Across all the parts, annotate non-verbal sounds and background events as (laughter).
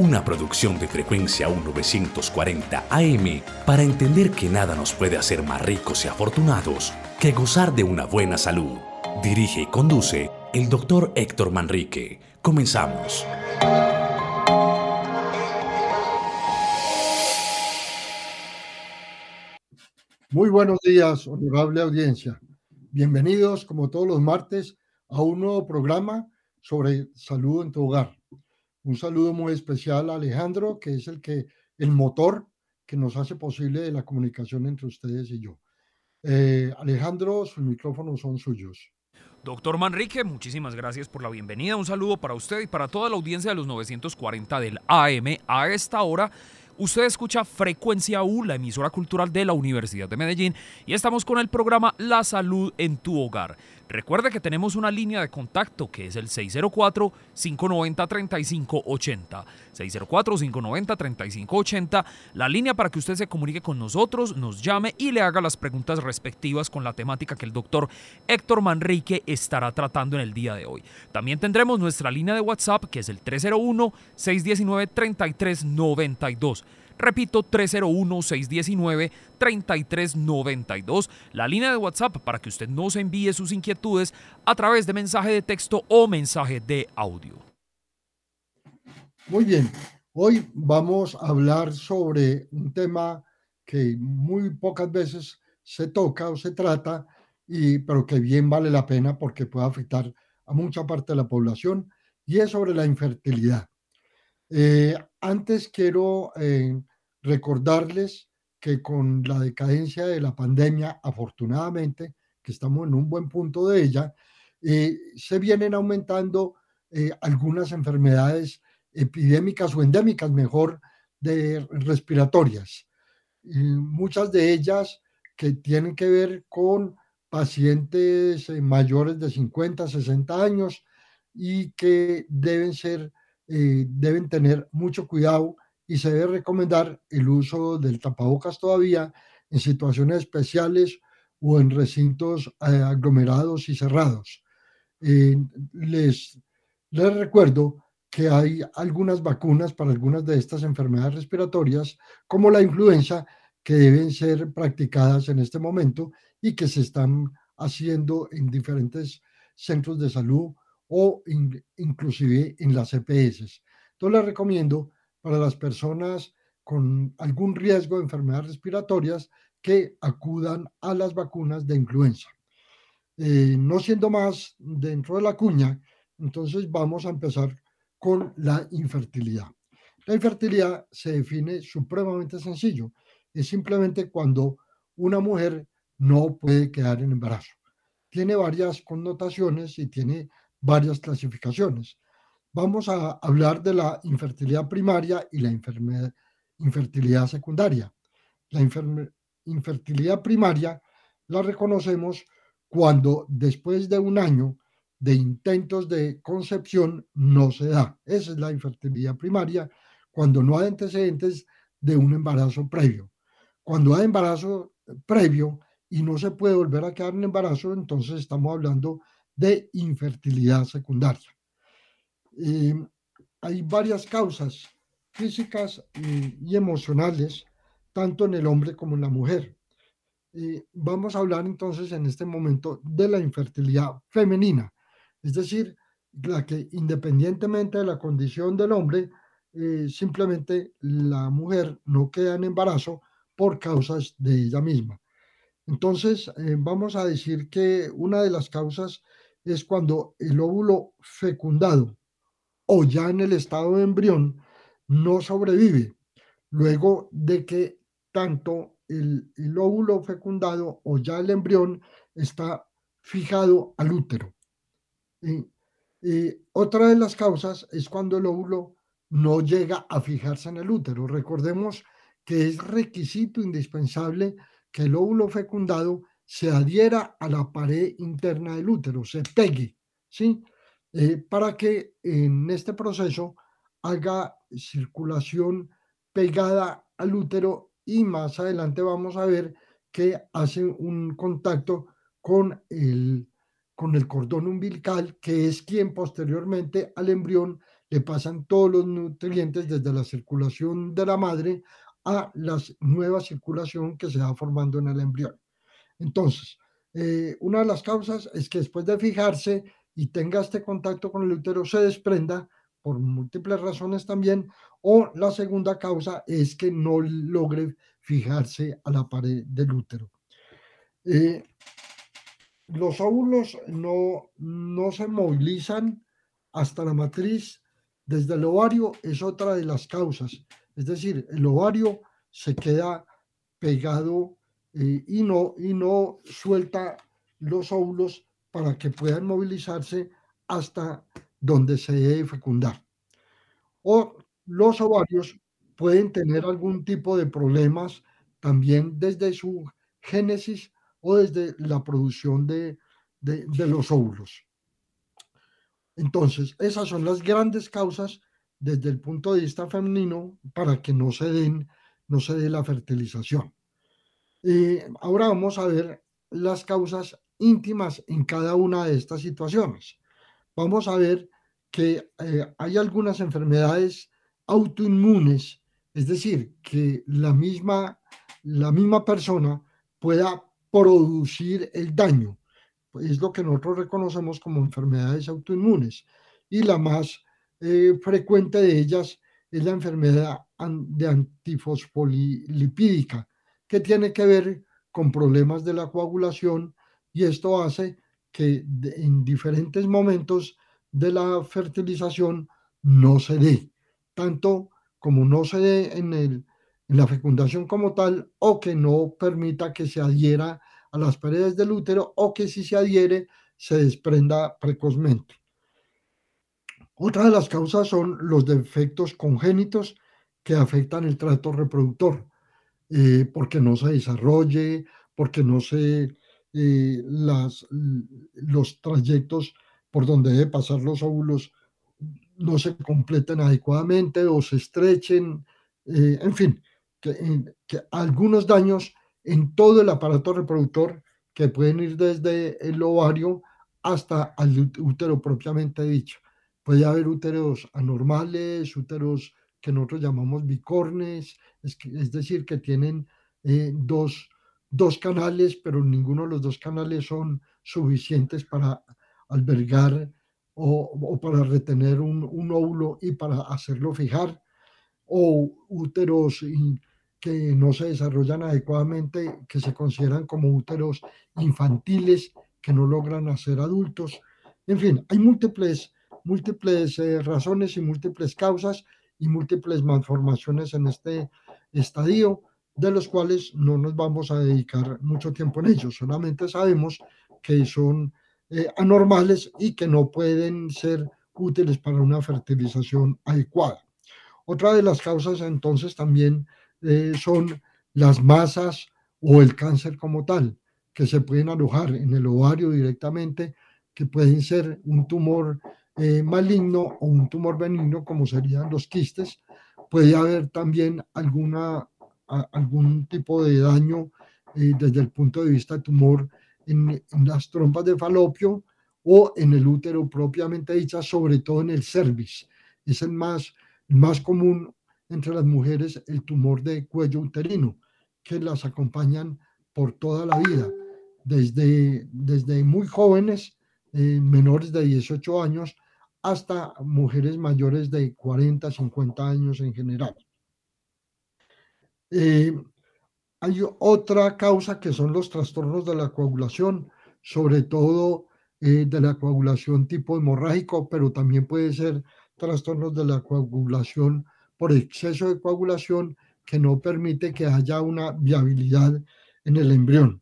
una producción de frecuencia 1940 AM para entender que nada nos puede hacer más ricos y afortunados que gozar de una buena salud. Dirige y conduce el doctor Héctor Manrique. Comenzamos. Muy buenos días, honorable audiencia. Bienvenidos, como todos los martes, a un nuevo programa sobre salud en tu hogar. Un saludo muy especial a Alejandro, que es el que el motor que nos hace posible la comunicación entre ustedes y yo. Eh, Alejandro, sus micrófonos son suyos. Doctor Manrique, muchísimas gracias por la bienvenida. Un saludo para usted y para toda la audiencia de los 940 del AM a esta hora Usted escucha Frecuencia U, la emisora cultural de la Universidad de Medellín, y estamos con el programa La Salud en tu Hogar. Recuerde que tenemos una línea de contacto que es el 604-590-3580. 604-590-3580, la línea para que usted se comunique con nosotros, nos llame y le haga las preguntas respectivas con la temática que el doctor Héctor Manrique estará tratando en el día de hoy. También tendremos nuestra línea de WhatsApp que es el 301-619-3392. Repito, 301-619-3392, la línea de WhatsApp para que usted nos envíe sus inquietudes a través de mensaje de texto o mensaje de audio. Muy bien, hoy vamos a hablar sobre un tema que muy pocas veces se toca o se trata, y, pero que bien vale la pena porque puede afectar a mucha parte de la población, y es sobre la infertilidad. Eh, antes quiero eh, recordarles que con la decadencia de la pandemia, afortunadamente, que estamos en un buen punto de ella, eh, se vienen aumentando eh, algunas enfermedades epidémicas o endémicas, mejor, de respiratorias. muchas de ellas que tienen que ver con pacientes eh, mayores de 50, 60 años y que deben ser, deben tener mucho cuidado y se debe recomendar el uso del tapabocas todavía en situaciones especiales o en recintos eh, aglomerados y cerrados. Eh, les, les recuerdo que hay algunas vacunas para algunas de estas enfermedades respiratorias, como la influenza, que deben ser practicadas en este momento y que se están haciendo en diferentes centros de salud o inclusive en las EPS. Entonces les recomiendo para las personas con algún riesgo de enfermedades respiratorias que acudan a las vacunas de influenza. Eh, no siendo más dentro de la cuña, entonces vamos a empezar con la infertilidad. La infertilidad se define supremamente sencillo. Es simplemente cuando una mujer no puede quedar en embarazo. Tiene varias connotaciones y tiene varias clasificaciones vamos a hablar de la infertilidad primaria y la infertilidad secundaria. La infertilidad primaria la reconocemos cuando después de un año de intentos de concepción no se da. Esa es la infertilidad primaria, cuando no hay antecedentes de un embarazo previo. Cuando hay embarazo previo y no se puede volver a quedar en embarazo, entonces estamos hablando de infertilidad secundaria. Eh, hay varias causas físicas y, emocionales, tanto en el hombre como en la mujer. Eh, vamos a hablar entonces en este momento de la infertilidad femenina, es decir, la que independientemente de la condición del hombre, eh, simplemente la mujer no queda en embarazo por causas de ella misma. Entonces, vamos a decir que una de las causas es cuando el óvulo fecundado o ya en el estado de embrión no sobrevive luego de que tanto el, óvulo fecundado o ya el embrión está fijado al útero. Y, otra de las causas es cuando el óvulo no llega a fijarse en el útero. Recordemos que es requisito indispensable que el óvulo fecundado se adhiera a la pared interna del útero, se pegue, ¿sí? Eh, para que en este proceso haga circulación pegada al útero y más adelante vamos a ver que hace un contacto con el, con el cordón umbilical, que es quien posteriormente al embrión le pasan todos los nutrientes desde la circulación de la madre a la nueva circulación que se va formando en el embrión. Entonces, eh, una de las causas es que después de fijarse y tenga este contacto con el útero se desprenda por múltiples razones también, o la segunda causa es que no logre fijarse a la pared del útero. Eh, los óvulos no, no se movilizan hasta la matriz desde el ovario, es otra de las causas. Es decir, el ovario se queda pegado eh, y, no, y no suelta los óvulos para que puedan movilizarse hasta donde se debe fecundar. O los ovarios pueden tener algún tipo de problemas también desde su génesis o desde la producción de, los óvulos. Entonces, esas son las grandes causas desde el punto de vista femenino para que no se den, no se dé la fertilización. Eh, ahora vamos a ver las causas íntimas en cada una de estas situaciones. Vamos a ver que eh, hay algunas enfermedades autoinmunes, es decir, que la misma, la misma persona pueda producir el daño. Es lo que nosotros reconocemos como enfermedades autoinmunes. Y la más eh, frecuente de ellas es la enfermedad de antifosfolipídica, que tiene que ver con problemas de la coagulación y esto hace que en diferentes momentos de la fertilización no se dé, tanto como no se dé en, el, en la fecundación como tal o que no permita que se adhiera a las paredes del útero o que si se adhiere se desprenda precozmente. Otra de las causas son los defectos congénitos que afectan el trato reproductor, eh, porque no se desarrolle, porque no se las, los trayectos por donde debe pasar los óvulos no se completen adecuadamente o se estrechen, eh, en fin, que, algunos daños en todo el aparato reproductor que pueden ir desde el ovario hasta el útero propiamente dicho. Puede haber úteros anormales, úteros que nosotros llamamos bicornes, es, es decir, que tienen eh, dos, dos canales, pero ninguno de los dos canales son suficientes para albergar o, para retener un, óvulo y para hacerlo fijar, o úteros que no se desarrollan adecuadamente, que se consideran como úteros infantiles, que no logran hacer adultos. En fin, hay múltiples, múltiples eh, razones y múltiples causas y múltiples malformaciones en este estadio, de los cuales no nos vamos a dedicar mucho tiempo en ellos, solamente sabemos que son eh, anormales y que no pueden ser útiles para una fertilización adecuada. Otra de las causas entonces también eh, son las masas o el cáncer como tal, que se pueden alojar en el ovario directamente, que pueden ser un tumor eh, maligno o un tumor benigno, como serían los quistes. Puede haber también alguna, algún tipo de daño desde el punto de vista tumor en, las trompas de falopio o en el útero propiamente dicha, sobre todo en el cervix. Es el más, más común entre las mujeres el tumor de cuello uterino, que las acompañan por toda la vida, desde, desde muy jóvenes, eh, menores de 18 años, hasta mujeres mayores de 40, 50 años en general. Eh, hay otra causa que son los trastornos de la coagulación, sobre todo eh, de la coagulación tipo hemorrágico, pero también puede ser trastornos de la coagulación por exceso de coagulación que no permite que haya una viabilidad en el embrión.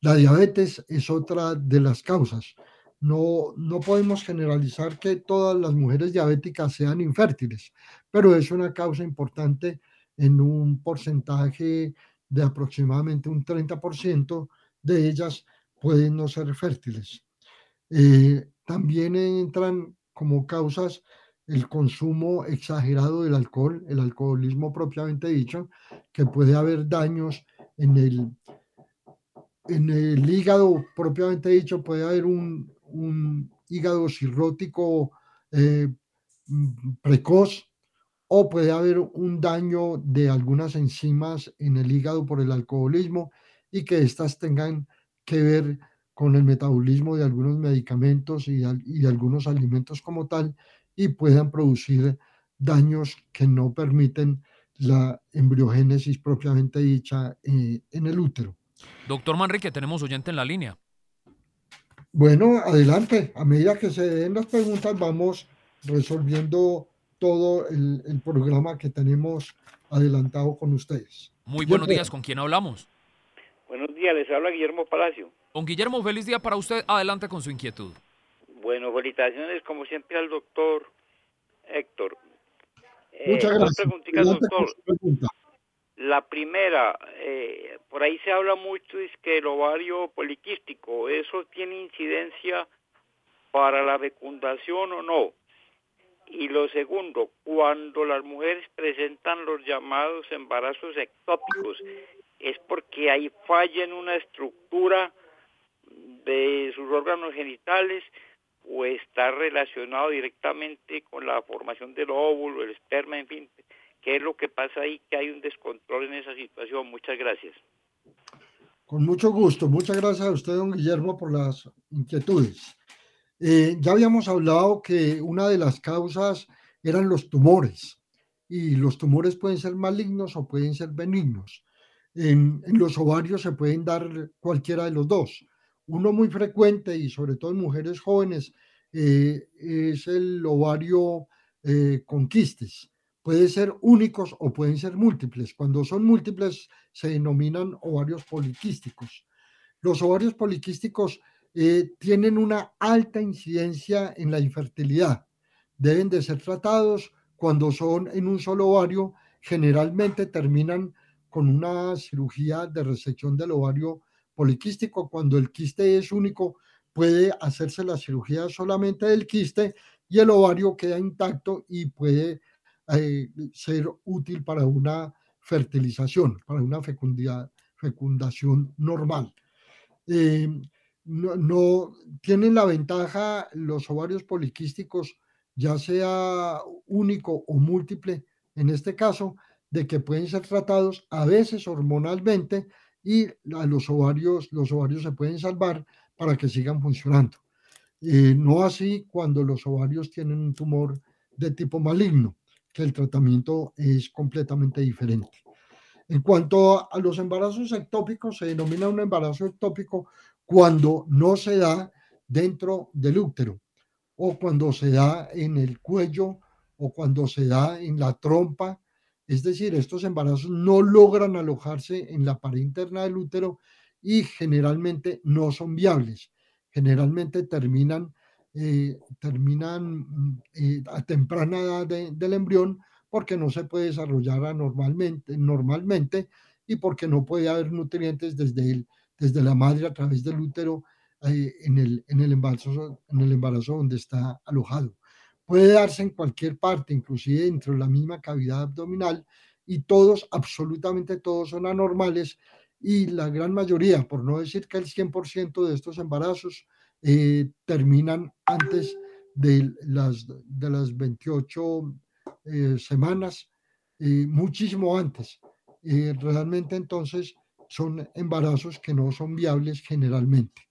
La diabetes es otra de las causas. No, no podemos generalizar que todas las mujeres diabéticas sean infértiles, pero es una causa importante en un porcentaje de aproximadamente un 30% de ellas pueden no ser fértiles. Eh, también entran como causas el consumo exagerado del alcohol, el alcoholismo propiamente dicho, que puede haber daños en el, en el hígado propiamente dicho, puede haber un, hígado cirrótico eh, precoz o puede haber un daño de algunas enzimas en el hígado por el alcoholismo y que éstas tengan que ver con el metabolismo de algunos medicamentos y, y algunos alimentos como tal y puedan producir daños que no permiten la embriogénesis propiamente dicha eh, en el útero. Doctor Manrique, tenemos oyente en la línea. Bueno, adelante. A medida que se den las preguntas, vamos resolviendo todo el, el programa que tenemos adelantado con ustedes. Muy buenos días. ¿Con quién hablamos? Buenos días, les habla Guillermo Palacio. Don Guillermo, feliz día para usted. Adelante con su inquietud. Bueno, felicitaciones como siempre al doctor Héctor. Eh, Muchas gracias. doctor. La primera, eh, por ahí se habla mucho es que el ovario poliquístico, ¿eso tiene incidencia para la fecundación o no? Y lo segundo, cuando las mujeres presentan los llamados embarazos ectópicos, es porque hay falla en una estructura de sus órganos genitales o está relacionado directamente con la formación del óvulo, el esperma, en fin, ¿qué es lo que pasa ahí? Que hay un descontrol en esa situación. Muchas gracias. Con mucho gusto. Muchas gracias a usted, don Guillermo, por las inquietudes. Eh, ya habíamos hablado que una de las causas eran los tumores y los tumores pueden ser malignos o pueden ser benignos. En, los ovarios se pueden dar cualquiera de los dos. Uno muy frecuente y sobre todo en mujeres jóvenes eh, es el ovario eh, con quistes. Puede ser únicos o pueden ser múltiples. Cuando son múltiples se denominan ovarios poliquísticos. Los ovarios poliquísticos eh, tienen una alta incidencia en la infertilidad. Deben de ser tratados cuando son en un solo ovario. Generalmente terminan con una cirugía de resección del ovario poliquístico, cuando el quiste es único, puede hacerse la cirugía solamente del quiste y el ovario queda intacto y puede eh, ser útil para una fertilización, para una fecundación normal. Eh, no, tienen la ventaja los ovarios poliquísticos, ya sea único o múltiple, en este caso, de que pueden ser tratados a veces hormonalmente y a los ovarios, los ovarios se pueden salvar para que sigan funcionando. Eh, no así cuando los ovarios tienen un tumor de tipo maligno, que el tratamiento es completamente diferente. En cuanto a los embarazos ectópicos, se denomina un embarazo ectópico cuando no se da dentro del útero o cuando se da en el cuello o cuando se da en la trompa es decir, estos embarazos no logran alojarse en la pared interna del útero y generalmente no son viables. Generalmente terminan, eh, terminan eh, a temprana edad del embrión porque no se puede desarrollar normalmente, normalmente y porque no puede haber nutrientes desde, el, desde la madre a través del útero eh, en, el, en, el embarazo, en el embarazo donde está alojado. Puede darse en cualquier parte, inclusive dentro de la misma cavidad abdominal, y todos, absolutamente todos son anormales y la gran mayoría, por no decir que el 100% de estos embarazos eh, terminan antes de las, de las 28 eh, semanas, eh, muchísimo antes. realmente entonces son embarazos que no son viables generalmente.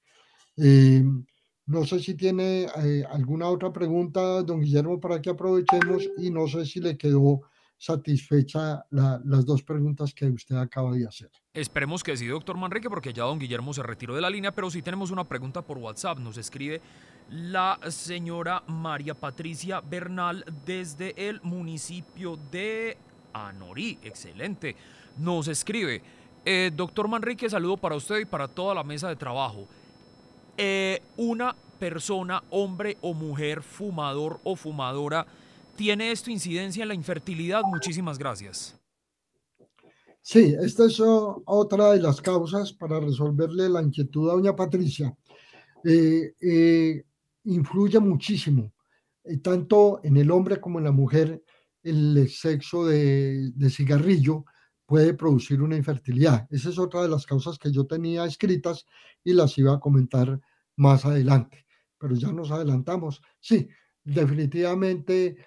No sé si tiene eh, alguna otra pregunta, don Guillermo, para que aprovechemos y no sé si le quedó satisfecha las dos preguntas que usted acaba de hacer. Esperemos que sí, doctor Manrique, porque ya don Guillermo se retiró de la línea, pero sí tenemos una pregunta por WhatsApp. Nos escribe la señora María Patricia Bernal desde el municipio de Anorí. Excelente. Nos escribe, eh, doctor Manrique, saludo para usted y para toda la mesa de trabajo. Eh, una persona, hombre o mujer, fumador o fumadora, ¿tiene esto incidencia en la infertilidad? Muchísimas gracias. Sí, esta es otra de las causas para resolverle la inquietud a doña Patricia. Eh, influye muchísimo, tanto en el hombre como en la mujer, el sexo de, cigarrillo puede producir una infertilidad. Esa es otra de las causas que yo tenía escritas y las iba a comentar más adelante, pero ya nos adelantamos. Sí, definitivamente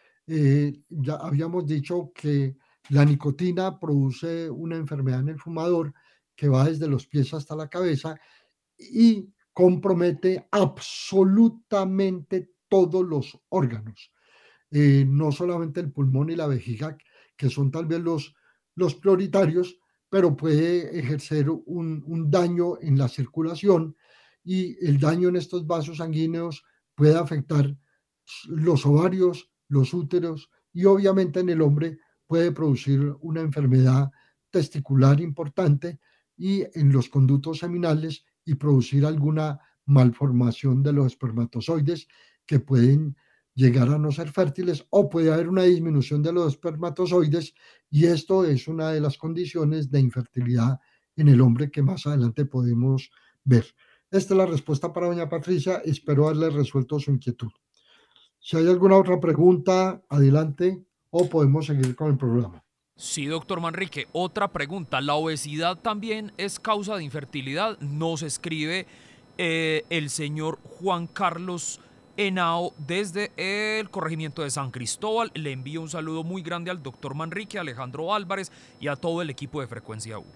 ya habíamos dicho que la nicotina produce una enfermedad en el fumador que va desde los pies hasta la cabeza y compromete absolutamente todos los órganos, eh, no solamente el pulmón y la vejiga, que son tal vez los, los prioritarios, pero puede ejercer un, un daño en la circulación y el daño en estos vasos sanguíneos puede afectar los ovarios, los úteros y obviamente en el hombre puede producir una enfermedad testicular importante y en los conductos seminales y producir alguna malformación de los espermatozoides que pueden llegar a no ser fértiles o puede haber una disminución de los espermatozoides y esto es una de las condiciones de infertilidad en el hombre que más adelante podemos ver. Esta es la respuesta para doña Patricia. Espero haberle resuelto su inquietud. Si hay alguna otra pregunta, adelante o podemos seguir con el programa. Sí, doctor Manrique. Otra pregunta. ¿La obesidad también es causa de infertilidad? Nos escribe eh, el señor Juan Carlos Henao desde el corregimiento de San Cristóbal. Le envío un saludo muy grande al doctor Manrique, Alejandro Álvarez y a todo el equipo de Frecuencia U.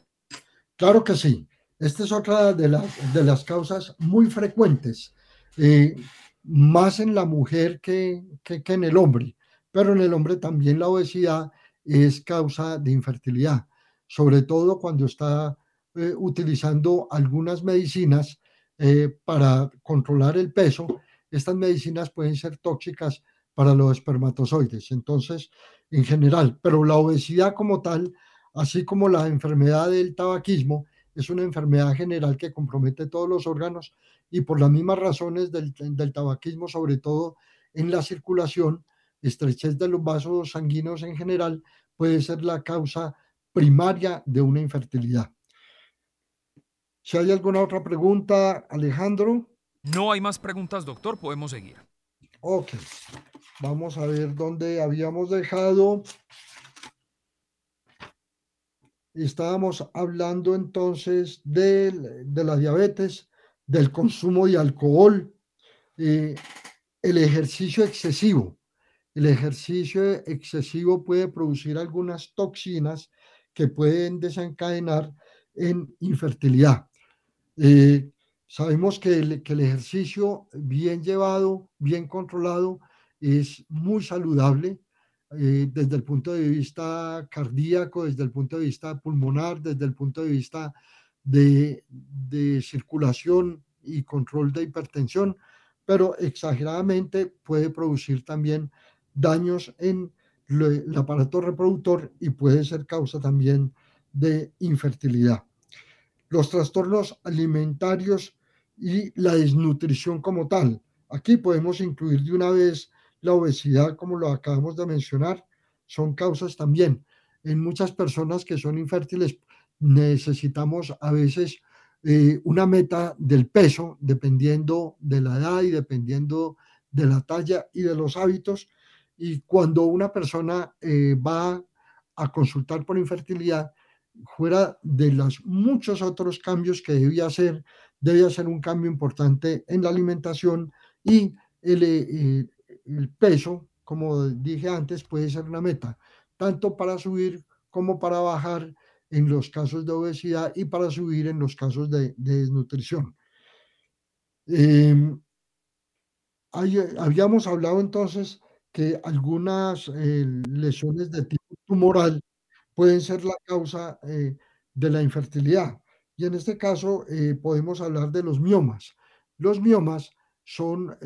Claro que sí. Esta es otra de, de las causas muy frecuentes, eh, más en la mujer que, que en el hombre pero en el hombre también la obesidad es causa de infertilidad, sobre todo cuando está eh, utilizando algunas medicinas eh, para controlar el peso. Estas medicinas pueden ser tóxicas para los espermatozoides. Entonces, en general, pero la obesidad como tal, así como la enfermedad del tabaquismo, es una enfermedad general que compromete todos los órganos y por las mismas razones del, tabaquismo, sobre todo en la circulación, estrechez de los vasos sanguíneos en general puede ser la causa primaria de una infertilidad. Si hay alguna otra pregunta, Alejandro. No hay más preguntas, doctor. Podemos seguir. Ok. Vamos a ver dónde habíamos dejado. Estábamos hablando entonces de, de la diabetes, del consumo de alcohol, eh, el ejercicio excesivo el ejercicio excesivo puede producir algunas toxinas que pueden desencadenar en infertilidad. Eh, sabemos que el, ejercicio bien llevado, bien controlado, es muy saludable eh, desde el punto de vista cardíaco, desde el punto de vista pulmonar, desde el punto de vista de circulación y control de hipertensión, pero exageradamente puede producir también daños en el aparato reproductor y puede ser causa también de infertilidad. Los trastornos alimentarios y la desnutrición como tal. Aquí podemos incluir de una vez la obesidad, como lo acabamos de mencionar, son causas también. En muchas personas que son infértiles necesitamos a veces eh, una meta del peso, dependiendo de la edad y dependiendo de la talla y de los hábitos, y cuando una persona eh, va a consultar por infertilidad, fuera de los muchos otros cambios que debía hacer, debe hacer un cambio importante en la alimentación y el, eh, el peso, como dije antes, puede ser una meta, tanto para subir como para bajar en los casos de obesidad y para subir en los casos de, desnutrición. Em, habíamos hablado entonces que algunas eh, lesiones de tipo tumoral pueden ser la causa eh, de la infertilidad. Y en este caso eh, podemos hablar de los miomas. Los miomas son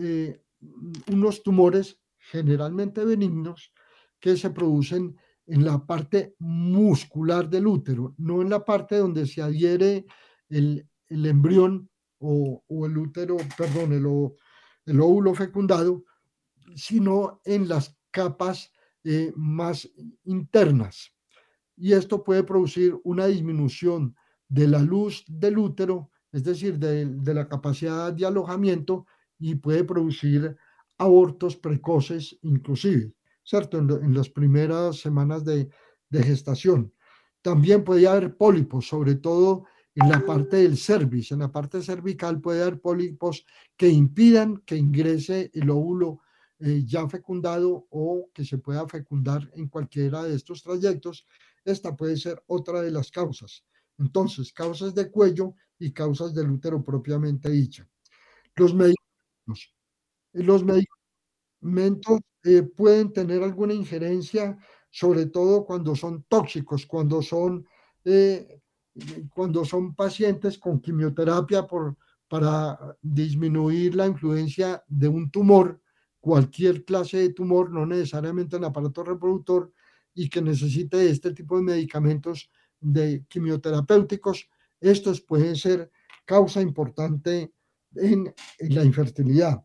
unos tumores generalmente benignos que se producen en la parte muscular del útero, no en la parte donde se adhiere el, embrión o, el útero, perdón, el, óvulo fecundado, sino en las capas eh, más internas. Y esto puede producir una disminución de la luz del útero, es decir, de, la capacidad de alojamiento y puede producir abortos precoces inclusive, ¿cierto? En, las primeras semanas de, de, gestación. También puede haber pólipos, sobre todo en la parte del cervix, en la parte cervical puede haber pólipos que impidan que ingrese el óvulo eh, ya fecundado o que se pueda fecundar en cualquiera de estos trayectos. Esta puede ser otra de las causas. Entonces, causas de cuello y causas del útero propiamente dicha. Los medicamentos. Los medicamentos eh, pueden tener alguna injerencia, sobre todo cuando son tóxicos, cuando son eh, cuando son pacientes con quimioterapia por, para disminuir la influencia de un tumor, cualquier clase de tumor, no necesariamente en el aparato reproductor, y que necesite este tipo de medicamentos de quimioterapéuticos, estos pueden ser causa importante en, la infertilidad.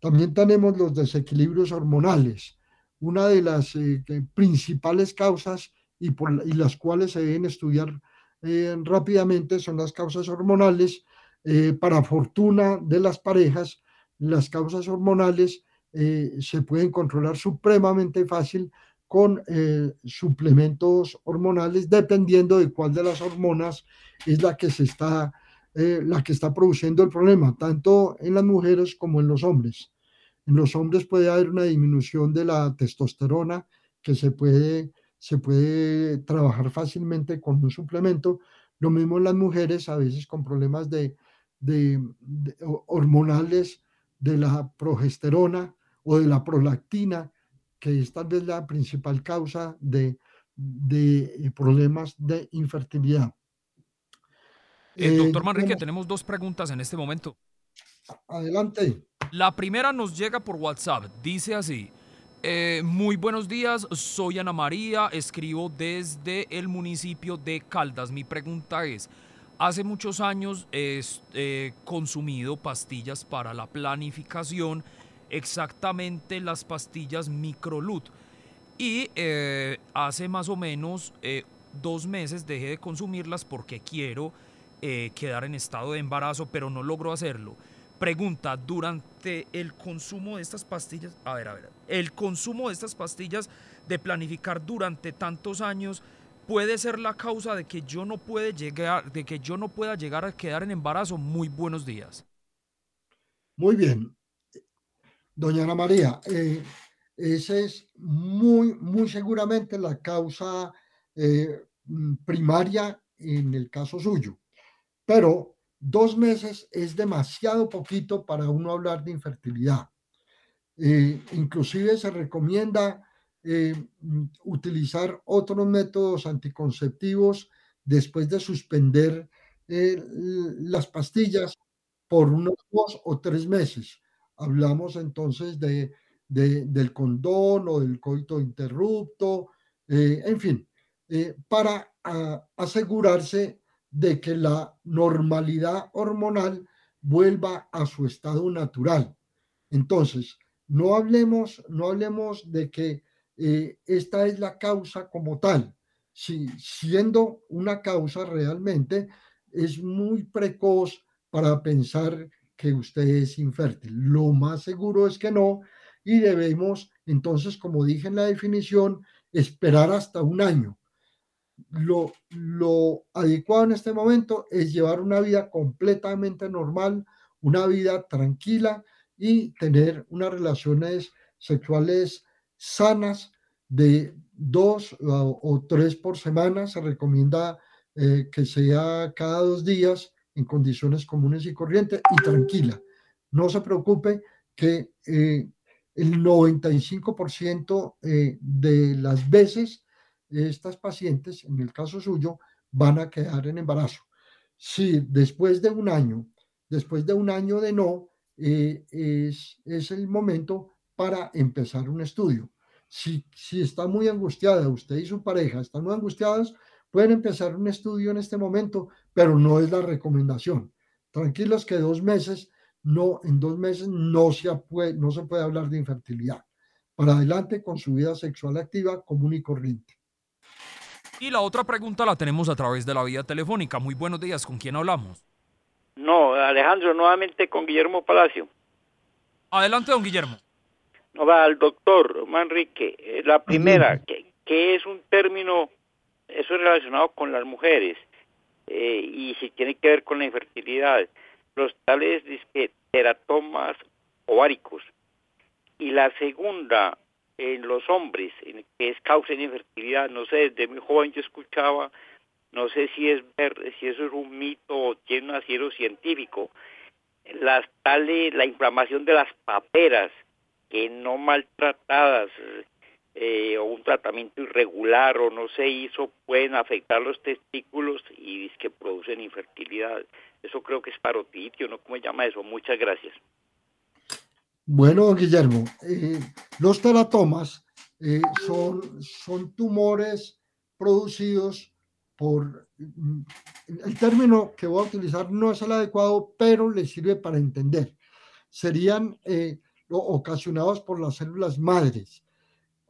También tenemos los desequilibrios hormonales. Una de las eh, principales causas y, por, y las cuales se deben estudiar eh, rápidamente son las causas hormonales. Eh, para fortuna de las parejas, las causas hormonales eh, se pueden controlar supremamente fácil con suplementos hormonales, dependiendo de cuál de las hormonas es la que se está, la que está produciendo el problema, tanto en las mujeres como en los hombres. En los hombres puede haber una disminución de la testosterona que se puede se puede trabajar fácilmente con un suplemento. Lo mismo las mujeres, a veces con problemas de, hormonales de la progesterona o de la prolactina, que es tal vez la principal causa de, de problemas de infertilidad. Eh, doctor Manrique, tenemos dos preguntas en este momento. Adelante. La primera nos llega por WhatsApp. Dice así. Eh, muy buenos días, soy Ana María, escribo desde el municipio de Caldas. Mi pregunta es, hace muchos años he eh, consumido pastillas para la planificación, exactamente las pastillas Microlut. Y eh, hace más o menos dos meses dejé de consumirlas porque quiero quedar en estado de embarazo, pero no logro hacerlo. Pregunta, durante el consumo de estas pastillas, a ver, a ver, el consumo de estas pastillas de planificar durante tantos años puede ser la causa de que yo no puede llegar, de que yo no pueda llegar a quedar en embarazo. Muy buenos días. Muy bien. Doña Ana María, eh, esa es muy, muy seguramente la causa eh, primaria en el caso suyo. Pero Dos meses es demasiado poquito para uno hablar de infertilidad. Eh, inclusive se recomienda eh, utilizar otros métodos anticonceptivos después de suspender eh, las pastillas por unos dos o tres meses. Hablamos entonces de, del condón o del coito interrupto, en fin, para asegurarse de que la normalidad hormonal vuelva a su estado natural. Entonces, no hablemos, no hablemos de que eh, esta es la causa como tal. Si, siendo una causa realmente, es muy precoz para pensar que usted es infértil. Lo más seguro es que no y debemos, entonces, como dije en la definición, esperar hasta un año lo, lo adecuado en este momento es llevar una vida completamente normal, una vida tranquila y tener unas relaciones sexuales sanas de dos o, tres por semana. Se recomienda eh, que sea cada dos días en condiciones comunes y corrientes y tranquila. No se preocupe que eh, el 95% eh, de las veces estas pacientes, en el caso suyo, van a quedar en embarazo. Si después de un año, después de un año de no, eh, es, es, el momento para empezar un estudio. Si, si está muy angustiada, usted y su pareja están muy angustiadas, pueden empezar un estudio en este momento, pero no es la recomendación. Tranquilos que dos meses, no, en dos meses no se puede, no se puede hablar de infertilidad. Para adelante con su vida sexual activa común y corriente. Y la otra pregunta la tenemos a través de la vía telefónica. Muy buenos días, ¿con quién hablamos? No, Alejandro, nuevamente con Guillermo Palacio. Adelante, don Guillermo. No va al doctor Manrique. Eh, la primera, que, es un término, eso es relacionado con las mujeres eh, y si tiene que ver con la infertilidad. Los tales teratomas ováricos. Y la segunda, en los hombres, en, que es causa de infertilidad. No sé, desde muy joven yo escuchaba, no sé si es ver, si eso es un mito o tiene un asiero científico, las tales, la inflamación de las paperas que no maltratadas eh, o un tratamiento irregular o no se hizo pueden afectar los testículos y es que producen infertilidad. Eso creo que es parotidio, ¿no? ¿Cómo se llama eso? Muchas gracias. Bueno, Guillermo, eh, los teratomas eh, son, son tumores producidos por... Mm, el término que voy a utilizar no es el adecuado, pero le sirve para entender. Serían ocasionados por las células madres.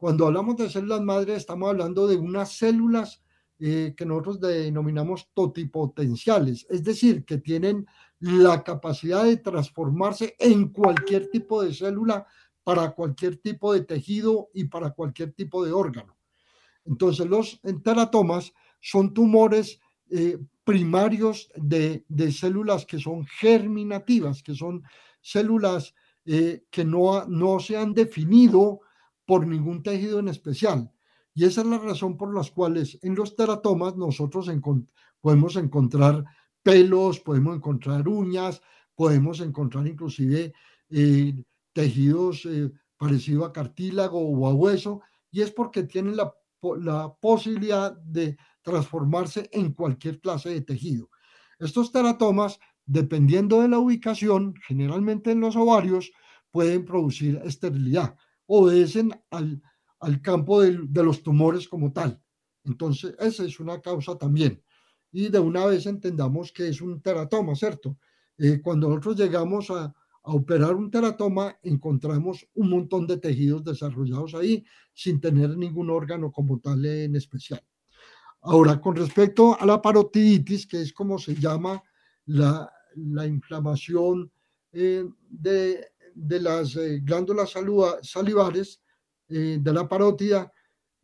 Cuando hablamos de células madres, estamos hablando de unas células que nosotros denominamos totipotenciales, es decir, que tienen la capacidad de transformarse en cualquier tipo de célula para cualquier tipo de tejido y para cualquier tipo de órgano. Entonces, los teratomas son tumores eh, primarios de, células que son germinativas, que son células eh, que no, no se han definido por ningún tejido en especial. Y esa es la razón por las cuales en los teratomas nosotros podemos encontrar pelos, podemos encontrar uñas, podemos encontrar inclusive eh, tejidos eh, parecidos a cartílago o a hueso, y es porque tienen la, la posibilidad de transformarse en cualquier clase de tejido. Estos teratomas, dependiendo de la ubicación, generalmente en los ovarios, pueden producir esterilidad, obedecen al, al campo de, de, los tumores como tal. Entonces, esa es una causa también y de una vez entendamos que es un teratoma, ¿cierto? Eh, cuando nosotros llegamos a, operar un teratoma, encontramos un montón de tejidos desarrollados ahí sin tener ningún órgano como tal en especial. Ahora, con respecto a la parotiditis, que es como se llama la, inflamación eh, de, las eh, glándulas salivares de la parótida,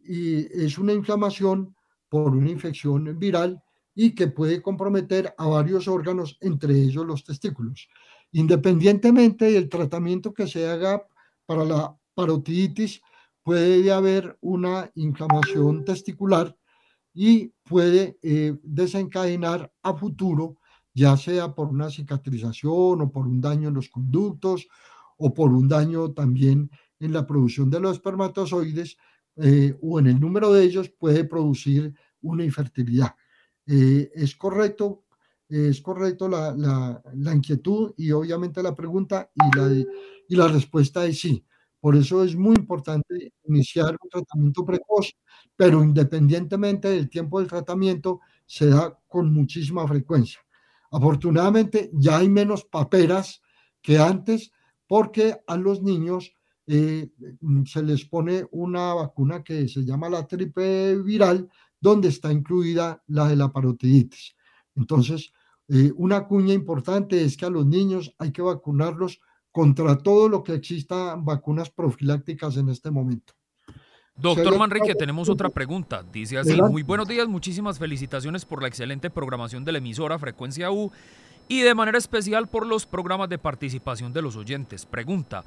y es una inflamación por una infección viral y que puede comprometer a varios órganos, entre ellos los testículos. Independientemente del tratamiento que se haga para la parotiditis, puede haber una inflamación testicular y puede eh, desencadenar a futuro, ya sea por una cicatrización o por un daño en los conductos o por un daño también en la producción de los espermatozoides eh, o en el número de ellos, puede producir una infertilidad. Eh, es correcto, es correcto la, la, inquietud y obviamente la pregunta y la, y la respuesta es sí. Por eso es muy importante iniciar un tratamiento precoz, pero independientemente del tiempo del tratamiento, se da con muchísima frecuencia. Afortunadamente ya hay menos paperas que antes porque a los niños eh, se les pone una vacuna que se llama la tripe viral, donde está incluida la de la parotiditis. Entonces, eh, una cuña importante es que a los niños hay que vacunarlos contra todo lo que exista vacunas profilácticas en este momento. Doctor Manrique, tenemos otra pregunta. Dice así, muy buenos días, muchísimas felicitaciones por la excelente programación de la emisora Frecuencia U y de manera especial por los programas de participación de los oyentes. Pregunta,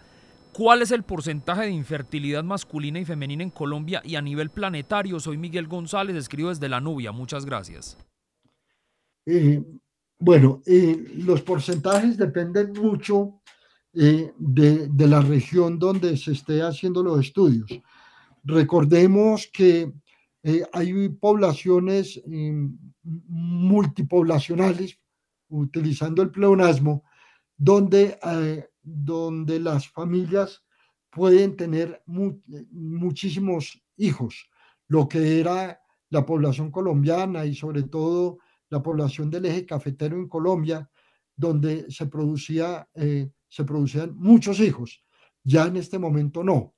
¿Cuál es el porcentaje de infertilidad masculina y femenina en Colombia y a nivel planetario? Soy Miguel González, escribo desde La Nubia. Muchas gracias. Eh, bueno, eh, los porcentajes dependen mucho eh, de, de, la región donde se esté haciendo los estudios. Recordemos que hay poblaciones multipoblacionales, utilizando el pleonasmo, donde donde las familias pueden tener muchísimos hijos, lo que era la población colombiana y sobre todo la población del eje cafetero en Colombia, donde se, producía, eh, se producían muchos hijos. Ya en este momento no.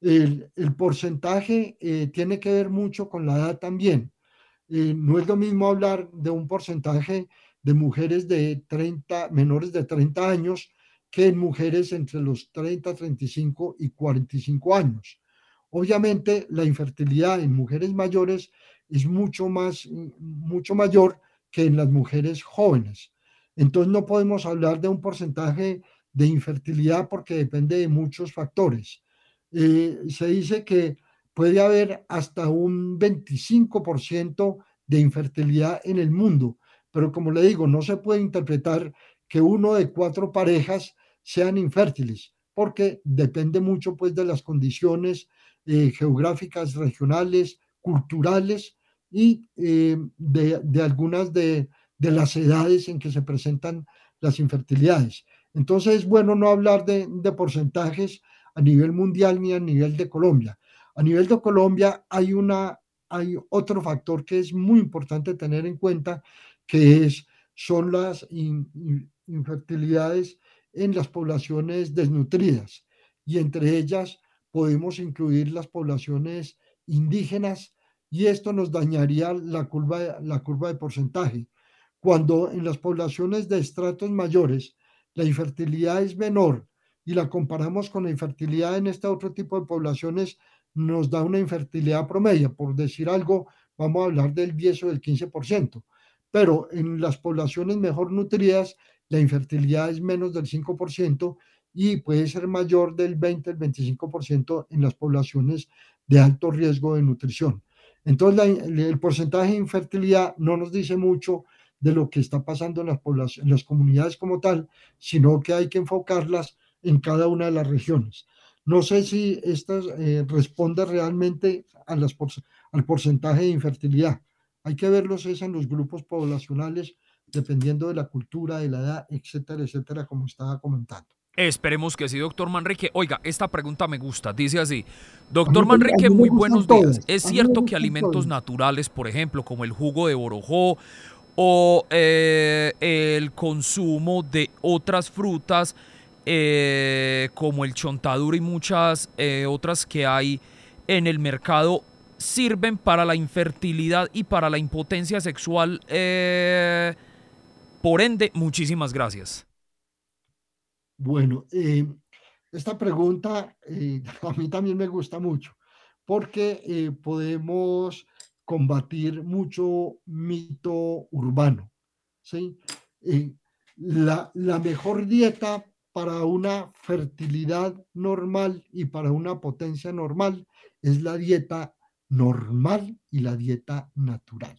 El, porcentaje eh, tiene que ver mucho con la edad también. eh, no es lo mismo hablar de un porcentaje de mujeres de 30, menores de 30 años que en mujeres entre los 30, 35 y 45 años. Obviamente, la infertilidad en mujeres mayores es mucho más, mucho mayor que en las mujeres jóvenes. Entonces, no podemos hablar de un porcentaje de infertilidad porque depende de muchos factores. Eh, se dice que puede haber hasta un 25% de infertilidad en el mundo, pero como le digo, no se puede interpretar que uno de cuatro parejas sean infértiles, porque depende mucho pues de las condiciones eh, geográficas, regionales, culturales y eh, de, algunas de, de, las edades en que se presentan las infertilidades. Entonces es bueno no hablar de, de porcentajes a nivel mundial ni a nivel de Colombia. A nivel de Colombia hay, una, hay otro factor que es muy importante tener en cuenta, que es, son las infertilidades en las poblaciones desnutridas. Y entre ellas podemos incluir las poblaciones indígenas y esto nos dañaría la curva, la curva de porcentaje. Cuando en las poblaciones de estratos mayores la infertilidad es menor y la comparamos con la infertilidad en este otro tipo de poblaciones, nos da una infertilidad promedio. Por decir algo, vamos a hablar del 10 o del 15%. Pero en las poblaciones mejor nutridas, la infertilidad es menos del 5% y puede ser mayor del 20 al 25% en las poblaciones de alto riesgo de nutrición. Entonces, el porcentaje de infertilidad no nos dice mucho de lo que está pasando en las, en las comunidades como tal, sino que hay que enfocarlas en cada una de las regiones. No sé si esta eh, responde realmente a las al porcentaje de infertilidad. Hay que verlos es en los grupos poblacionales, dependiendo de la cultura, de la edad, etcétera, etcétera, como estaba comentando. Esperemos que sí, doctor Manrique. Oiga, esta pregunta me gusta. Dice así, doctor Manrique, muy buenos días. ¿Es cierto que alimentos naturales, por ejemplo, como el jugo de borojó o eh, el consumo de otras frutas, eh, como el chontaduro y muchas eh, otras que hay en el mercado, sirven para la infertilidad y para la impotencia sexual? por ende, muchísimas gracias. Bueno, eh, esta pregunta eh, (laughs) a mí también me gusta mucho porque eh, podemos combatir mucho mito urbano. ¿sí? La, la, mejor dieta para una fertilidad normal y para una potencia normal es la dieta normal y la dieta natural.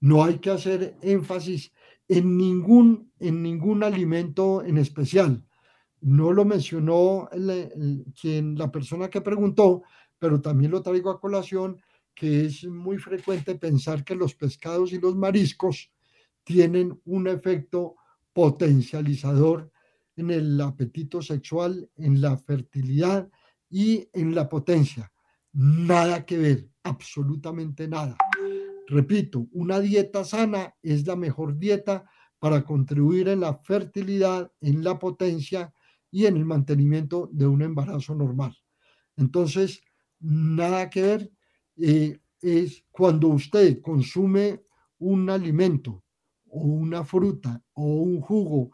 No hay que hacer énfasis en ningún, en ningún alimento en especial. No lo mencionó quien, la persona que preguntó, pero también lo traigo a colación, que es muy frecuente pensar que los pescados y los mariscos tienen un efecto potencializador en el apetito sexual, en la fertilidad y en la potencia. Nada que ver, absolutamente nada. Repito, una dieta sana es la mejor dieta para contribuir en la fertilidad, en la potencia y en el mantenimiento de un embarazo normal. Entonces, nada que ver eh, es cuando usted consume un alimento o una fruta o un jugo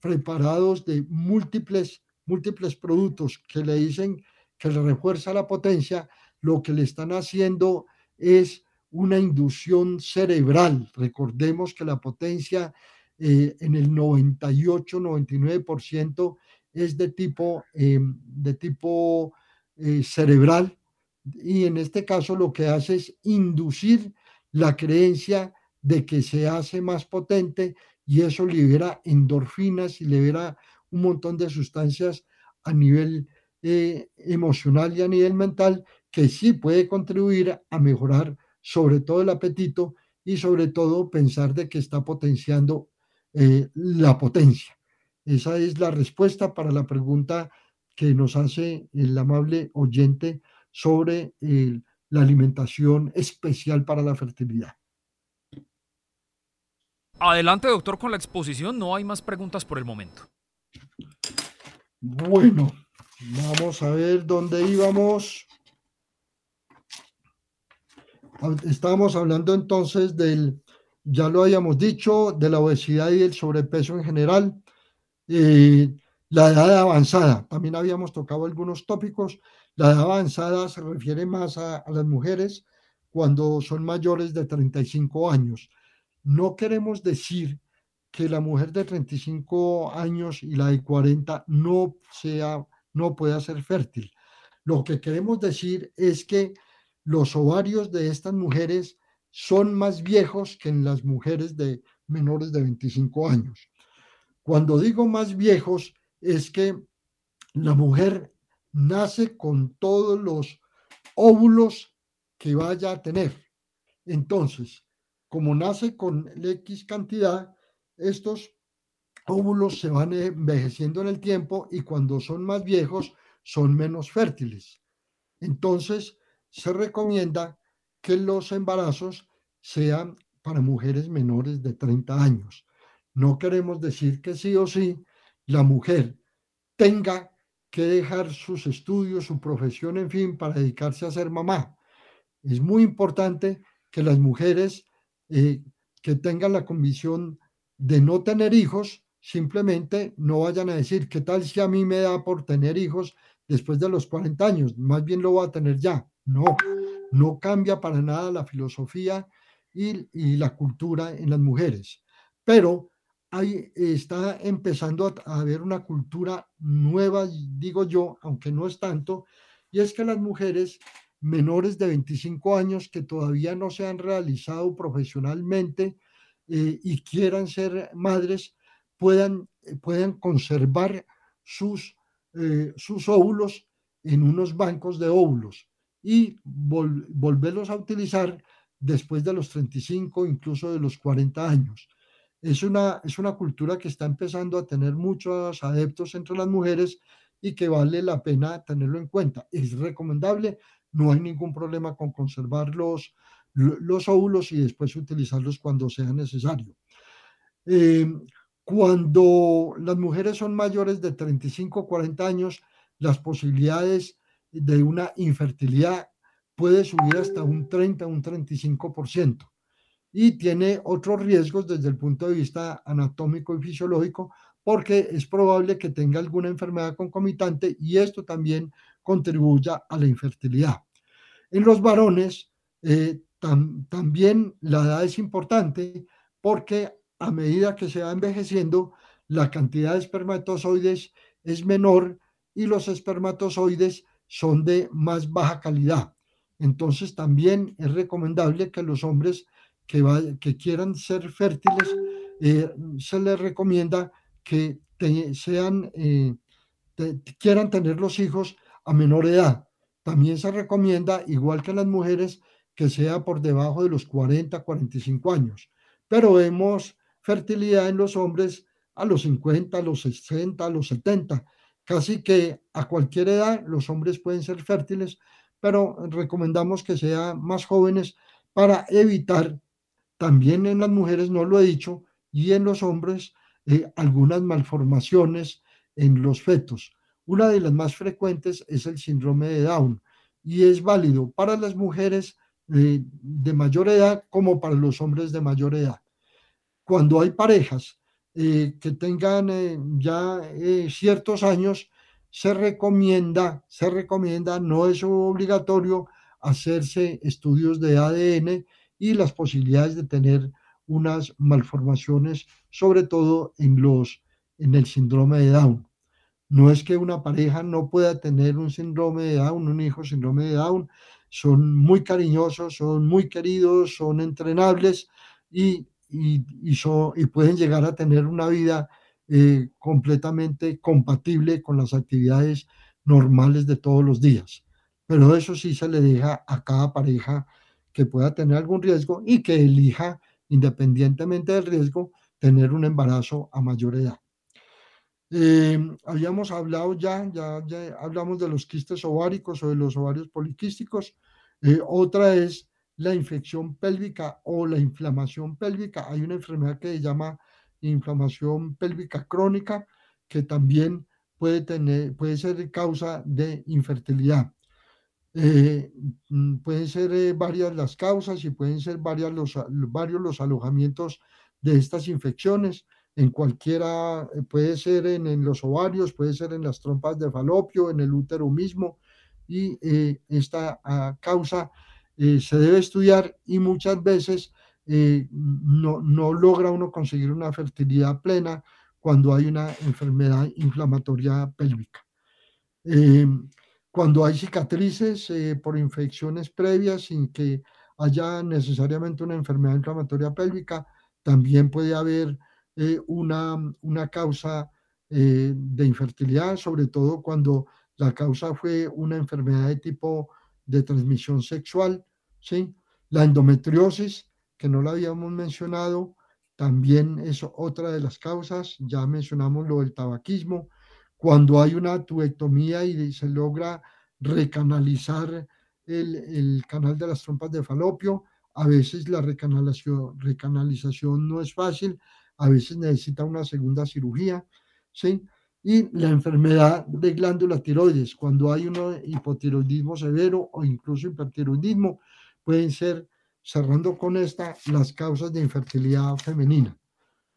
preparados de múltiples, múltiples productos que le dicen que le refuerza la potencia, lo que le están haciendo es una inducción cerebral. Recordemos que la potencia eh, en el 98-99% es de tipo, eh, de tipo eh, cerebral y en este caso lo que hace es inducir la creencia de que se hace más potente y eso libera endorfinas y libera un montón de sustancias a nivel emocional y a nivel mental que sí puede contribuir a mejorar sobre todo el apetito y sobre todo pensar de que está potenciando eh, la potencia. Esa es la respuesta para la pregunta que nos hace el amable oyente sobre la alimentación especial para la fertilidad. Adelante, doctor, con la exposición. No hay más preguntas por el momento. Bueno, vamos a ver dónde íbamos. Estábamos hablando entonces del, ya lo habíamos dicho, de la obesidad y el sobrepeso en general. Eh, la edad avanzada, también habíamos tocado algunos tópicos. La edad avanzada se refiere más a, a las mujeres cuando son mayores de 35 años. No queremos decir que la mujer de 35 años y la de 40 no sea no pueda ser fértil. Lo que queremos decir es que los ovarios de estas mujeres son más viejos que en las mujeres de menores de 25 años. Cuando digo más viejos es que la mujer nace con todos los óvulos que vaya a tener. Entonces, como nace con X cantidad, estos óvulos se van envejeciendo en el tiempo y cuando son más viejos son menos fértiles. Entonces, se recomienda que los embarazos sean para mujeres menores de 30 años. No queremos decir que sí o sí la mujer tenga que dejar sus estudios, su profesión, en fin, para dedicarse a ser mamá. Es muy importante que las mujeres eh, que tengan la convicción de no tener hijos simplemente no vayan a decir, ¿qué tal si a mí me da por tener hijos después de los 40 años? Más bien lo voy a tener ya. No, no cambia para nada la filosofía y, la cultura en las mujeres. Pero ahí está empezando a, a haber una cultura nueva, digo yo, aunque no es tanto, y es que las mujeres menores de 25 años que todavía no se han realizado profesionalmente eh, y quieran ser madres, puedan, eh, puedan conservar sus, eh, sus óvulos en unos bancos de óvulos y volverlos a utilizar después de los 35, incluso de los 40 años. Es una, es una cultura que está empezando a tener muchos adeptos entre las mujeres y que vale la pena tenerlo en cuenta. Es recomendable, no hay ningún problema con conservar los, los óvulos y después utilizarlos cuando sea necesario. Eh, cuando las mujeres son mayores de 35 o 40 años, las posibilidades de una infertilidad puede subir hasta un 30, un 35%. Y tiene otros riesgos desde el punto de vista anatómico y fisiológico, porque es probable que tenga alguna enfermedad concomitante y esto también contribuya a la infertilidad. En los varones, eh, también la edad es importante porque a medida que se va envejeciendo, la cantidad de espermatozoides es menor y los espermatozoides son de más baja calidad. Entonces también es recomendable que los hombres que, quieran ser fértiles, eh, se les recomienda que sean, eh, quieran tener los hijos a menor edad. También se recomienda, igual que las mujeres, que sea por debajo de los 40, 45 años. Pero vemos fertilidad en los hombres a los 50, a los 60, a los 70. Casi que a cualquier edad los hombres pueden ser fértiles, pero recomendamos que sean más jóvenes para evitar también en las mujeres, no lo he dicho, y en los hombres eh, algunas malformaciones en los fetos. Una de las más frecuentes es el síndrome de Down y es válido para las mujeres eh, de mayor edad como para los hombres de mayor edad cuando hay parejas eh, que tengan eh, ya eh, ciertos años, se recomienda, se recomienda, no es obligatorio hacerse estudios de ADN y las posibilidades de tener unas malformaciones, sobre todo en los en el síndrome de Down. No es que una pareja no pueda tener un síndrome de Down, un hijo síndrome de Down, son muy cariñosos, son muy queridos, son entrenables y y, pueden llegar a tener una vida eh, completamente compatible con las actividades normales de todos los días. Pero eso sí se le deja a cada pareja que pueda tener algún riesgo y que elija, independientemente del riesgo, tener un embarazo a mayor edad. Eh, habíamos hablado ya, ya, ya, hablamos de los quistes ováricos o de los ovarios poliquísticos. Eh, otra es la infección pélvica o la inflamación pélvica. Hay una enfermedad que se llama inflamación pélvica crónica que también puede, tener, puede ser causa de infertilidad. Eh, mm, pueden ser eh, varias las causas y pueden ser varias los, varios los alojamientos de estas infecciones. En cualquiera, eh, puede ser en, los ovarios, puede ser en las trompas de falopio, en el útero mismo. Y esta ah, causa se debe estudiar y muchas veces no, no logra uno conseguir una fertilidad plena cuando hay una enfermedad inflamatoria pélvica. Cuando hay cicatrices eh, por infecciones previas sin que haya necesariamente una enfermedad inflamatoria pélvica, también puede haber eh, una, una, causa eh, de infertilidad, sobre todo cuando la causa fue una enfermedad de tipo de transmisión sexual. ¿sí? La endometriosis, que no la habíamos mencionado, también es otra de las causas. Ya mencionamos lo del tabaquismo, cuando hay una tubectomía y se logra recanalizar el, canal de las trompas de falopio, a veces la recanalización, recanalización no es fácil, a veces necesita una segunda cirugía, ¿sí? Y la enfermedad de glándula tiroides, cuando hay un hipotiroidismo severo o incluso hipertiroidismo, pueden ser, cerrando con esta, las causas de infertilidad femenina.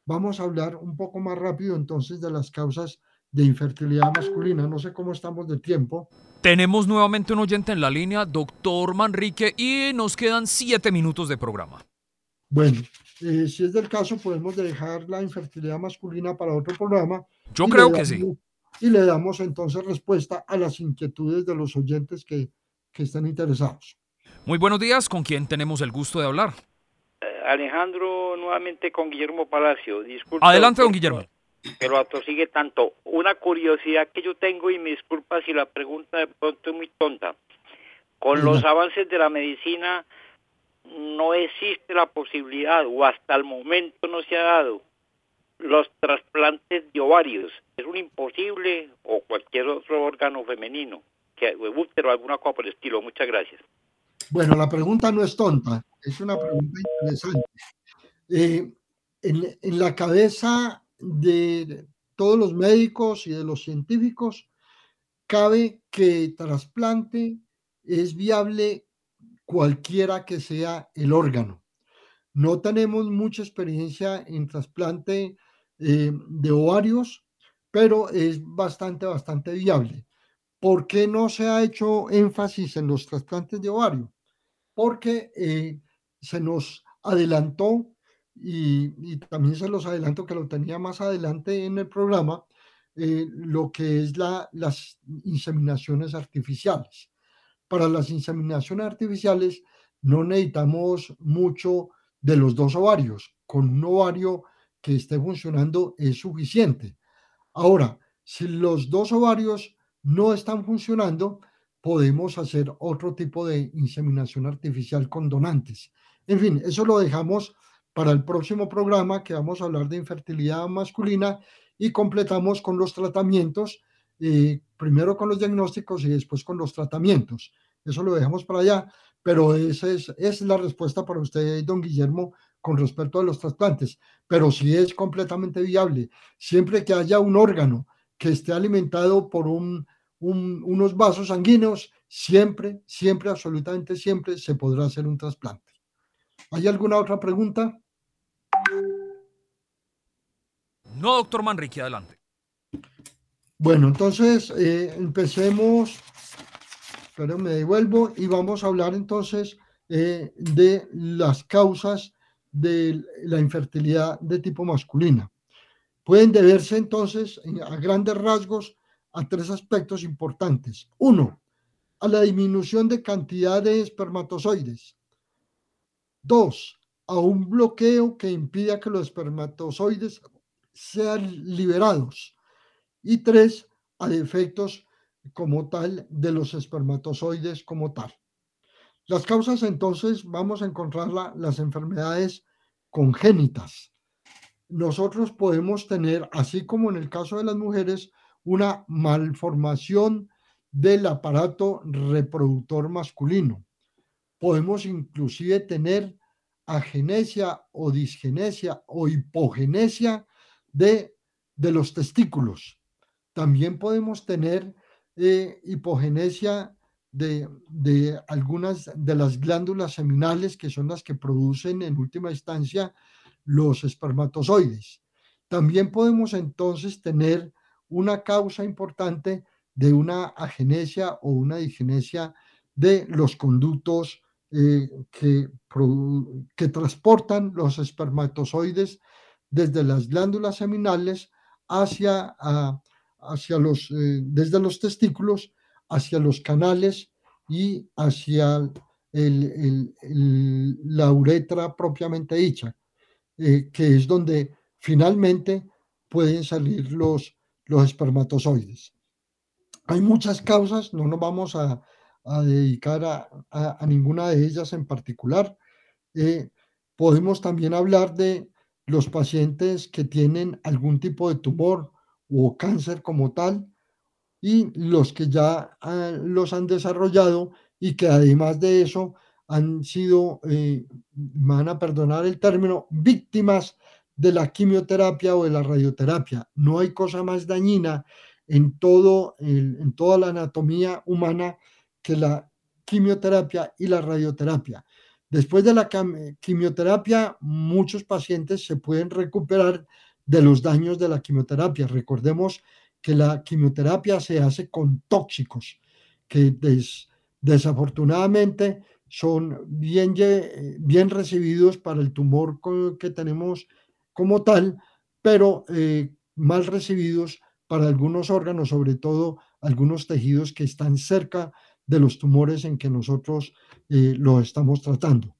Vamos a hablar un poco más rápido entonces de las causas de infertilidad masculina. No sé cómo estamos de tiempo. Tenemos nuevamente un oyente en la línea, doctor Manrique, y nos quedan siete minutos de programa. Bueno, eh, si es del caso, podemos dejar la infertilidad masculina para otro programa. Yo creo que sí. Y le damos entonces respuesta a las inquietudes de los oyentes que, que están interesados. Muy buenos días, ¿con quién tenemos el gusto de hablar? Eh, Alejandro, nuevamente con Guillermo Palacio. Adelante, don Guillermo pero sigue tanto. Una curiosidad que yo tengo, y me disculpa si la pregunta de pronto es muy tonta. Con los avances de la medicina no existe la posibilidad, o hasta el momento no se ha dado, los trasplantes de ovarios. Es un imposible, o cualquier otro órgano femenino, que útero, alguna cosa por el estilo. Muchas gracias. Bueno, la pregunta no es tonta, es una pregunta interesante. Eh, en, en la cabeza de todos los médicos y de los científicos, cabe que trasplante es viable cualquiera que sea el órgano. No tenemos mucha experiencia en trasplante eh, de ovarios, pero es bastante, bastante viable. ¿Por qué no se ha hecho énfasis en los trasplantes de ovario? Porque eh, se nos adelantó y, también se los adelanto que lo tenía más adelante en el programa, eh, lo que es la, las inseminaciones artificiales. Para las inseminaciones artificiales no necesitamos mucho de los dos ovarios. Con un ovario que esté funcionando es suficiente. Ahora, si los dos ovarios no están funcionando, podemos hacer otro tipo de inseminación artificial con donantes. En fin, eso lo dejamos para el próximo programa que vamos a hablar de infertilidad masculina y completamos con los tratamientos, eh, primero con los diagnósticos y después con los tratamientos. Eso lo dejamos para allá, pero esa es, es la respuesta para usted, don Guillermo, con respecto a los trasplantes. Pero sí es completamente viable, siempre que haya un órgano que esté alimentado por un, unos vasos sanguíneos, siempre, siempre, absolutamente siempre se podrá hacer un trasplante. ¿Hay alguna otra pregunta? No, doctor Manrique, adelante. Bueno, entonces eh, empecemos, pero me devuelvo y vamos a hablar entonces eh, de las causas de la infertilidad de tipo masculina. Pueden deberse entonces a grandes rasgos a tres aspectos importantes. Uno, a la disminución de cantidad de espermatozoides. Dos, a un bloqueo que impida que los espermatozoides sean liberados. Y tres, a defectos como tal de los espermatozoides como tal. Las causas entonces vamos a encontrar las enfermedades congénitas. Nosotros podemos tener, así como en el caso de las mujeres, una malformación del aparato reproductor masculino. Podemos inclusive tener agenesia o disgenesia o hipogenesia de, de los testículos. También podemos tener eh, hipogenesia de, algunas de las glándulas seminales que son las que producen en última instancia los espermatozoides. También podemos entonces tener una causa importante de una agenesia o una digenesia de los conductos eh, que, que transportan los espermatozoides desde las glándulas seminales hacia, hacia los, eh, desde los testículos hacia los canales y hacia el, la uretra propiamente dicha, eh, que es donde finalmente pueden salir los, los espermatozoides. Hay muchas causas, no nos vamos a, dedicar a, ninguna de ellas en particular. Eh, podemos también hablar de los pacientes que tienen algún tipo de tumor o cáncer como tal y los que ya ah, los han desarrollado y que además de eso han sido, eh, van a perdonar el término, víctimas de la quimioterapia o de la radioterapia. No hay cosa más dañina en, todo en toda la anatomía humana que la quimioterapia y la radioterapia. Después de la quimioterapia, muchos pacientes se pueden recuperar de los daños de la quimioterapia. Recordemos que la quimioterapia se hace con tóxicos que desafortunadamente son bien, bien recibidos para el tumor que tenemos como tal, pero eh, mal recibidos para algunos órganos, sobre todo algunos tejidos que están cerca de los tumores en que nosotros eh, lo estamos tratando.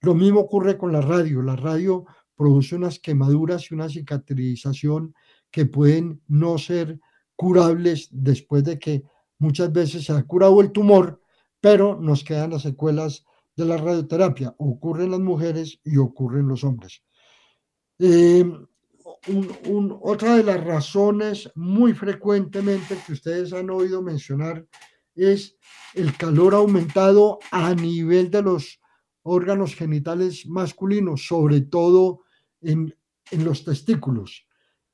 Lo mismo ocurre con la radio. La radio produce unas quemaduras y una cicatrización que pueden no ser curables después de que muchas veces se ha curado el tumor, pero nos quedan las secuelas de la radioterapia. Ocurre en las mujeres y ocurre en los hombres. Eh, otra de las razones muy frecuentemente que ustedes han oído mencionar es el calor aumentado a nivel de los órganos genitales masculinos, sobre todo en, en los testículos.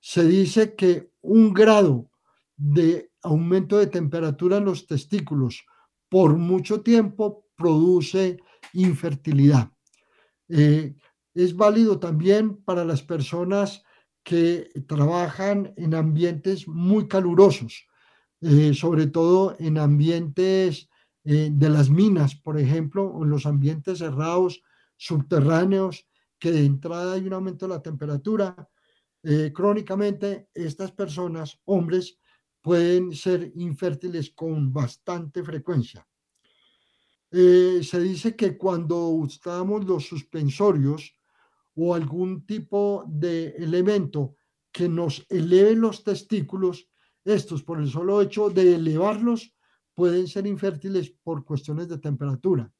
Se dice que un grado de aumento de temperatura en los testículos por mucho tiempo produce infertilidad. Eh, es válido también para las personas que trabajan en ambientes muy calurosos, eh, sobre todo en ambientes eh, de las minas, por ejemplo, o en los ambientes cerrados subterráneos, que de entrada hay un aumento de la temperatura. Eh, crónicamente, estas personas, hombres, pueden ser infértiles con bastante frecuencia. se dice que cuando usamos los suspensorios, o algún tipo de elemento que nos eleve los testículos, estos por el solo hecho de elevarlos pueden ser infértiles por cuestiones de temperatura.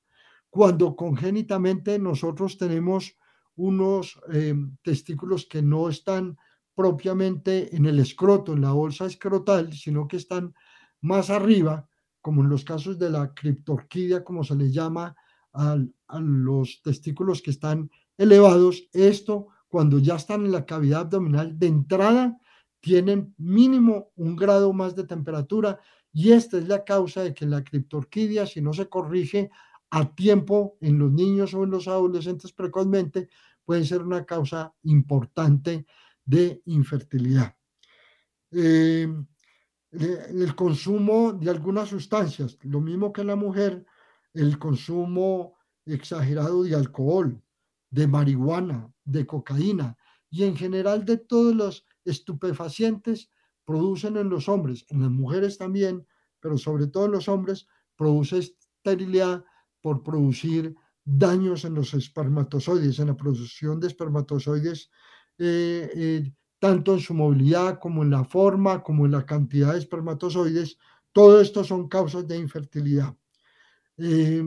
Cuando congénitamente nosotros tenemos unos eh, testículos que no están propiamente en el escroto, en la bolsa escrotal, sino que están más arriba, como en los casos de la criptorquidia, como se le llama a los testículos que están elevados, esto cuando ya están en la cavidad abdominal de entrada, tienen mínimo un grado más de temperatura y esta es la causa de que la criptorquidia, si no se corrige a tiempo en los niños o en los adolescentes precozmente, puede ser una causa importante de infertilidad. Eh, el consumo de algunas sustancias, lo mismo que en la mujer, el consumo exagerado de alcohol, de marihuana, de cocaína y en general de todos los estupefacientes producen en los hombres, en las mujeres también, pero sobre todo en los hombres, produce esterilidad por producir daños en los espermatozoides, en la producción de espermatozoides, eh, eh, tanto en su movilidad como en la forma, como en la cantidad de espermatozoides. Todo esto son causas de infertilidad. Eh,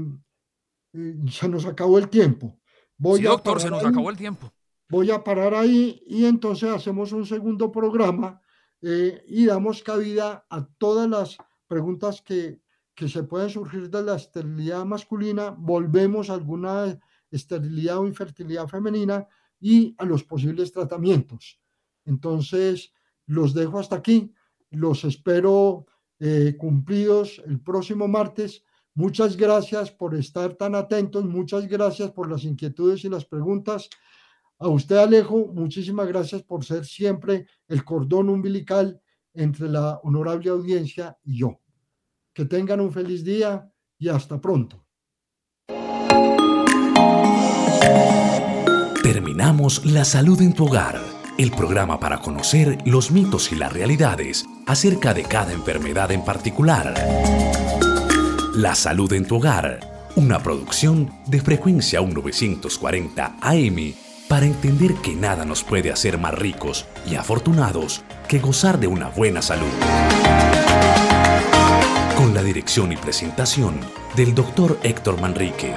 se nos acabó el tiempo. Voy sí, doctor, se nos acabó el tiempo. Voy a parar ahí y entonces hacemos un segundo programa y damos cabida a todas las preguntas que, que se pueden surgir de la esterilidad masculina. Volvemos a alguna esterilidad o infertilidad femenina y a los posibles tratamientos. Entonces, los dejo hasta aquí. Los espero eh, cumplidos el próximo martes Muchas gracias por estar tan atentos, muchas gracias por las inquietudes y las preguntas. A usted, Alejo, muchísimas gracias por ser siempre el cordón umbilical entre la honorable audiencia y yo. Que tengan un feliz día y hasta pronto. Terminamos La Salud en tu Hogar, el programa para conocer los mitos y las realidades acerca de cada enfermedad en particular. La Salud en tu Hogar, una producción de frecuencia 1940 AM para entender que nada nos puede hacer más ricos y afortunados que gozar de una buena salud. Con la dirección y presentación del Dr. Héctor Manrique.